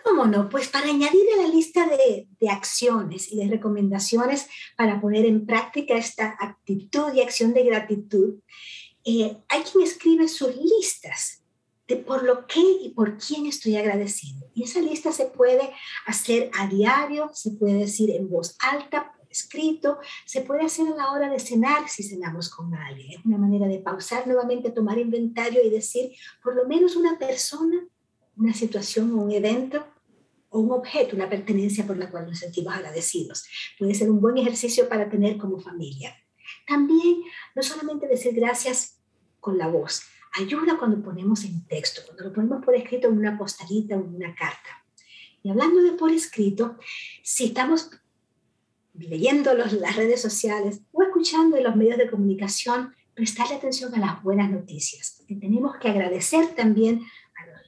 ¿Cómo no? Pues para añadir a la lista de, acciones y de recomendaciones para poner en práctica esta actitud y acción de gratitud, eh, hay quien escribe sus listas de por lo que y por quién estoy agradecido. Y esa lista se puede hacer a diario, se puede decir en voz alta, por escrito, se puede hacer a la hora de cenar si cenamos con alguien. Es una manera de pausar nuevamente, tomar inventario y decir por lo menos una persona, una situación o un evento o un objeto, una pertenencia por la cual nos sentimos agradecidos. Puede ser un buen ejercicio para tener como familia. También, no solamente decir gracias con la voz, ayuda cuando ponemos en texto, cuando lo ponemos por escrito en una postalita o en una carta. Y hablando de por escrito, si estamos leyendo las redes sociales o escuchando en los medios de comunicación, prestarle atención a las buenas noticias. Y tenemos que agradecer también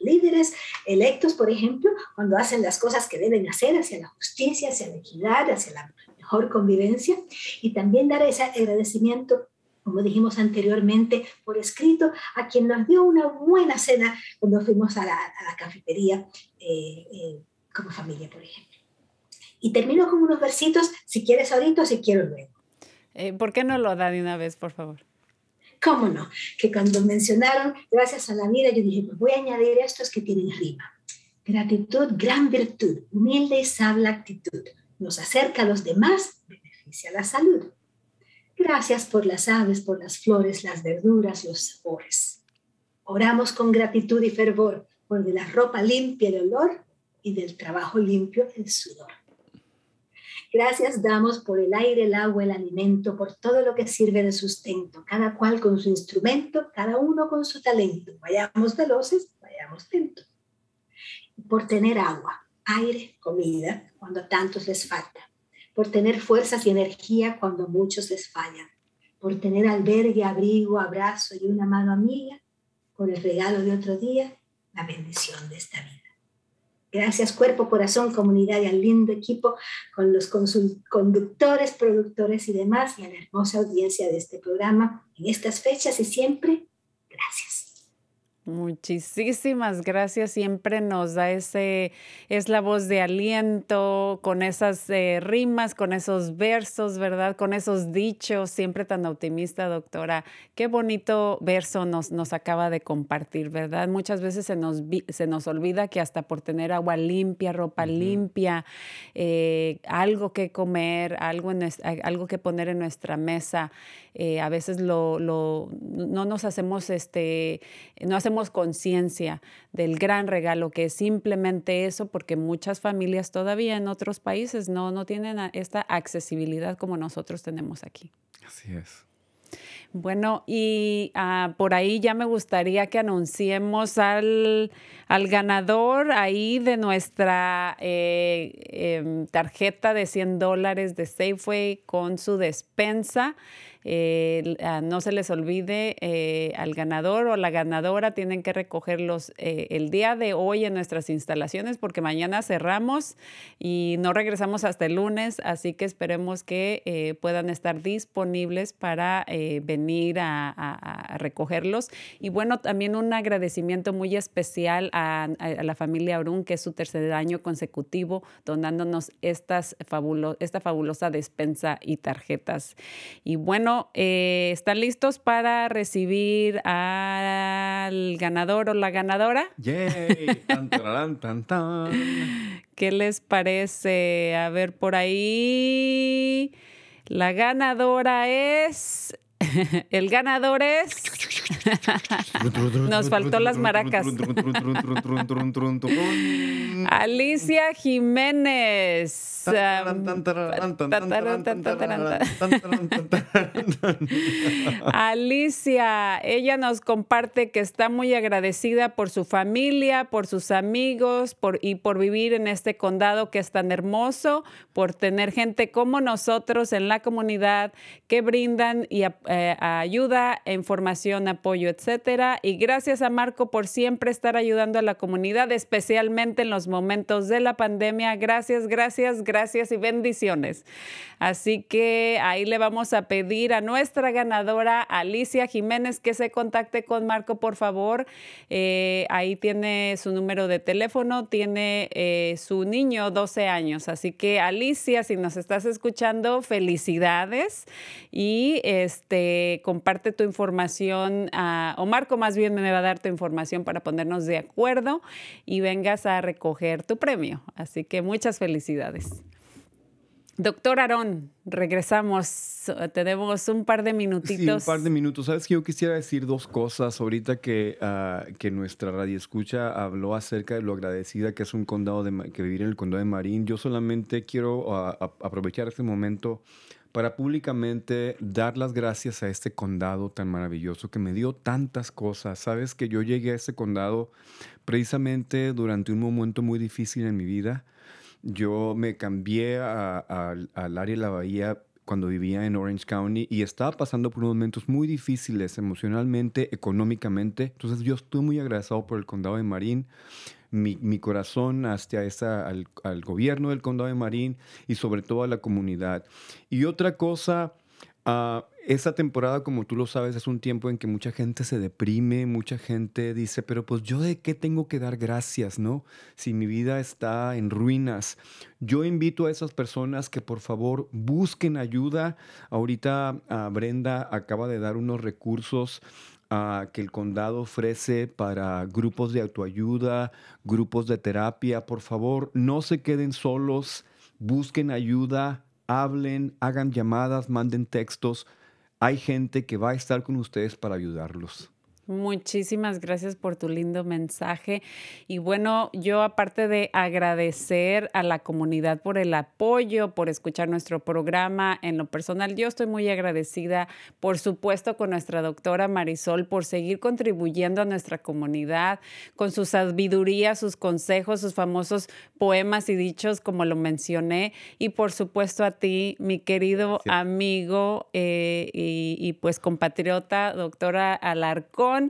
líderes electos, por ejemplo, cuando hacen las cosas que deben hacer hacia la justicia, hacia la equidad, hacia la mejor convivencia, y también dar ese agradecimiento como dijimos anteriormente, por escrito, a quien nos dio una buena cena cuando fuimos a la, cafetería eh, eh, como familia, por ejemplo. Y termino con unos versitos, si quieres ahorita o si quiero luego. Eh, ¿Por qué no lo da de una vez, por favor? ¿Cómo no? Que cuando mencionaron gracias a la vida, yo dije, pues voy a añadir estos que tienen rima. Gratitud, gran virtud, humilde y sabia actitud. Nos acerca a los demás, beneficia la salud. Gracias por las aves, por las flores, las verduras, los sabores. Oramos con gratitud y fervor por de la ropa limpia el olor y del trabajo limpio el sudor. Gracias damos por el aire, el agua, el alimento, por todo lo que sirve de sustento, cada cual con su instrumento, cada uno con su talento. Vayamos veloces, vayamos lentos. Por tener agua, aire, comida, cuando tantos les falta por tener fuerzas y energía cuando muchos les fallan, por tener albergue, abrigo, abrazo y una mano amiga, por el regalo de otro día, la bendición de esta vida. Gracias cuerpo, corazón, comunidad y al lindo equipo con los conductores, productores y demás y a la hermosa audiencia de este programa en estas fechas y siempre. Gracias. Muchísimas gracias. Siempre nos da ese, es la voz de aliento, con esas eh, rimas, con esos versos, ¿verdad? Con esos dichos, siempre tan optimista, doctora. Qué bonito verso nos, nos acaba de compartir, ¿verdad? Muchas veces se nos, se nos olvida que hasta por tener agua limpia, ropa limpia, eh, algo que comer, algo, en, algo que poner en nuestra mesa, eh, a veces lo, lo, no nos hacemos, este, no hacemos conciencia del gran regalo que es simplemente eso, porque muchas familias todavía en otros países no, no tienen esta accesibilidad como nosotros tenemos aquí. Así es. Bueno, y ah, por ahí ya me gustaría que anunciemos al, al ganador ahí de nuestra eh, em, tarjeta de 100 dólares de Safeway con su despensa. Eh, ah, no se les olvide eh, al ganador o la ganadora tienen que recogerlos el día de hoy en nuestras instalaciones porque mañana cerramos y no regresamos hasta el lunes, así que esperemos que puedan estar disponibles para venir a, recogerlos. Y bueno, también un agradecimiento muy especial a, la familia Orun, que es su tercer año consecutivo donándonos estas esta fabulosa despensa y tarjetas. Y bueno, eh, ¿están listos para recibir al ganador o la ganadora? ¡Yay! ¿Qué les parece? A ver, por ahí. La ganadora es. El ganador es. Nos faltó las maracas. Alicia Jiménez. Alicia, ella nos comparte que está muy agradecida por su familia, por sus amigos por, y por vivir en este condado que es tan hermoso, por tener gente como nosotros en la comunidad que brindan y eh, ayuda, información, apoyo, etcétera. Y gracias a Marco por siempre estar ayudando a la comunidad, especialmente en los momentos de la pandemia. Gracias, gracias, gracias y bendiciones. Así que ahí le vamos a pedir a nuestra ganadora, Alicia Jiménez, que se contacte con Marco, por favor. Eh, ahí tiene su número de teléfono, tiene eh, su niño 12 años. Así que Alicia, si nos estás escuchando, felicidades y este, comparte tu información, o Marco más bien me va a dar tu información para ponernos de acuerdo y vengas a recoger tu premio. Así que muchas felicidades. Doctor Aarón, regresamos. Tenemos un par de minutitos. Sí, un par de minutos. Sabes que yo quisiera decir dos cosas ahorita que, uh, que nuestra radio escucha habló acerca de lo agradecida que es un condado de que vivir en el condado de Marín. Yo solamente quiero ah, aprovechar este momento para públicamente dar las gracias a este condado tan maravilloso que me dio tantas cosas. Sabes que yo llegué a este condado precisamente durante un momento muy difícil en mi vida yo me cambié al área de la bahía cuando vivía en Orange County y estaba pasando por momentos muy difíciles emocionalmente, económicamente. Entonces yo estoy muy agradecido por el condado de Marín. Mi, corazón hacia esa, al, gobierno del condado de Marín y sobre todo a la comunidad. Y otra cosa Uh, esta temporada, como tú lo sabes, es un tiempo en que mucha gente se deprime, mucha gente dice, pero pues yo de qué tengo que dar gracias, ¿no? Si mi vida está en ruinas. Yo invito a esas personas que por favor busquen ayuda. Ahorita uh, Brenda acaba de dar unos recursos que el condado ofrece para grupos de autoayuda, grupos de terapia. Por favor, no se queden solos, busquen ayuda, hablen, hagan llamadas, manden textos. Hay gente que va a estar con ustedes para ayudarlos. Muchísimas gracias por tu lindo mensaje. Y bueno, yo aparte de agradecer a la comunidad por el apoyo, por escuchar nuestro programa, en lo personal, yo estoy muy agradecida, por supuesto, con nuestra doctora Marisol por seguir contribuyendo a nuestra comunidad con su sabiduría, sus consejos, sus famosos poemas y dichos, como lo mencioné. Y por supuesto a ti, mi querido amigo eh, y, y pues compatriota, doctora Alarcón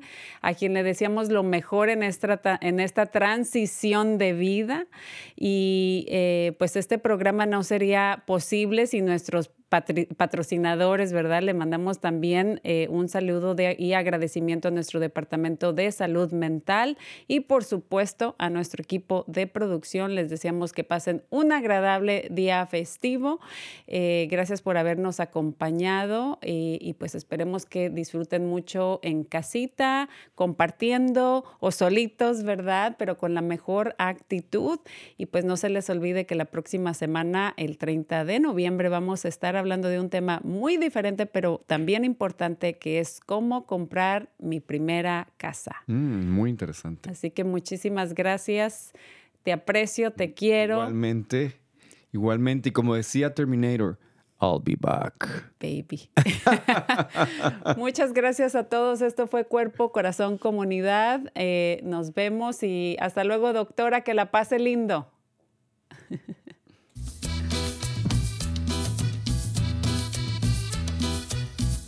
a quien le decíamos lo mejor en esta, en esta transición de vida. Y eh, pues este programa no sería posible si nuestros patrocinadores, ¿verdad? Le mandamos también eh, un saludo y agradecimiento a nuestro Departamento de Salud Mental y por supuesto a nuestro equipo de producción. Les deseamos que pasen un agradable día festivo. Eh, gracias por habernos acompañado y, y pues esperemos que disfruten mucho en casita, compartiendo o solitos, ¿verdad? Pero con la mejor actitud y pues no se les olvide que la próxima semana, el 30 de noviembre, vamos a estar hablando de un tema muy diferente, pero también importante, que es cómo comprar mi primera casa. Mm, muy interesante. Así que muchísimas gracias. Te aprecio, te quiero. Igualmente, igualmente. Y como decía Terminator, I'll be back. Baby. Muchas gracias a todos. Esto fue Cuerpo, Corazón, Comunidad. Eh, nos vemos y hasta luego, doctora. Que la pase lindo.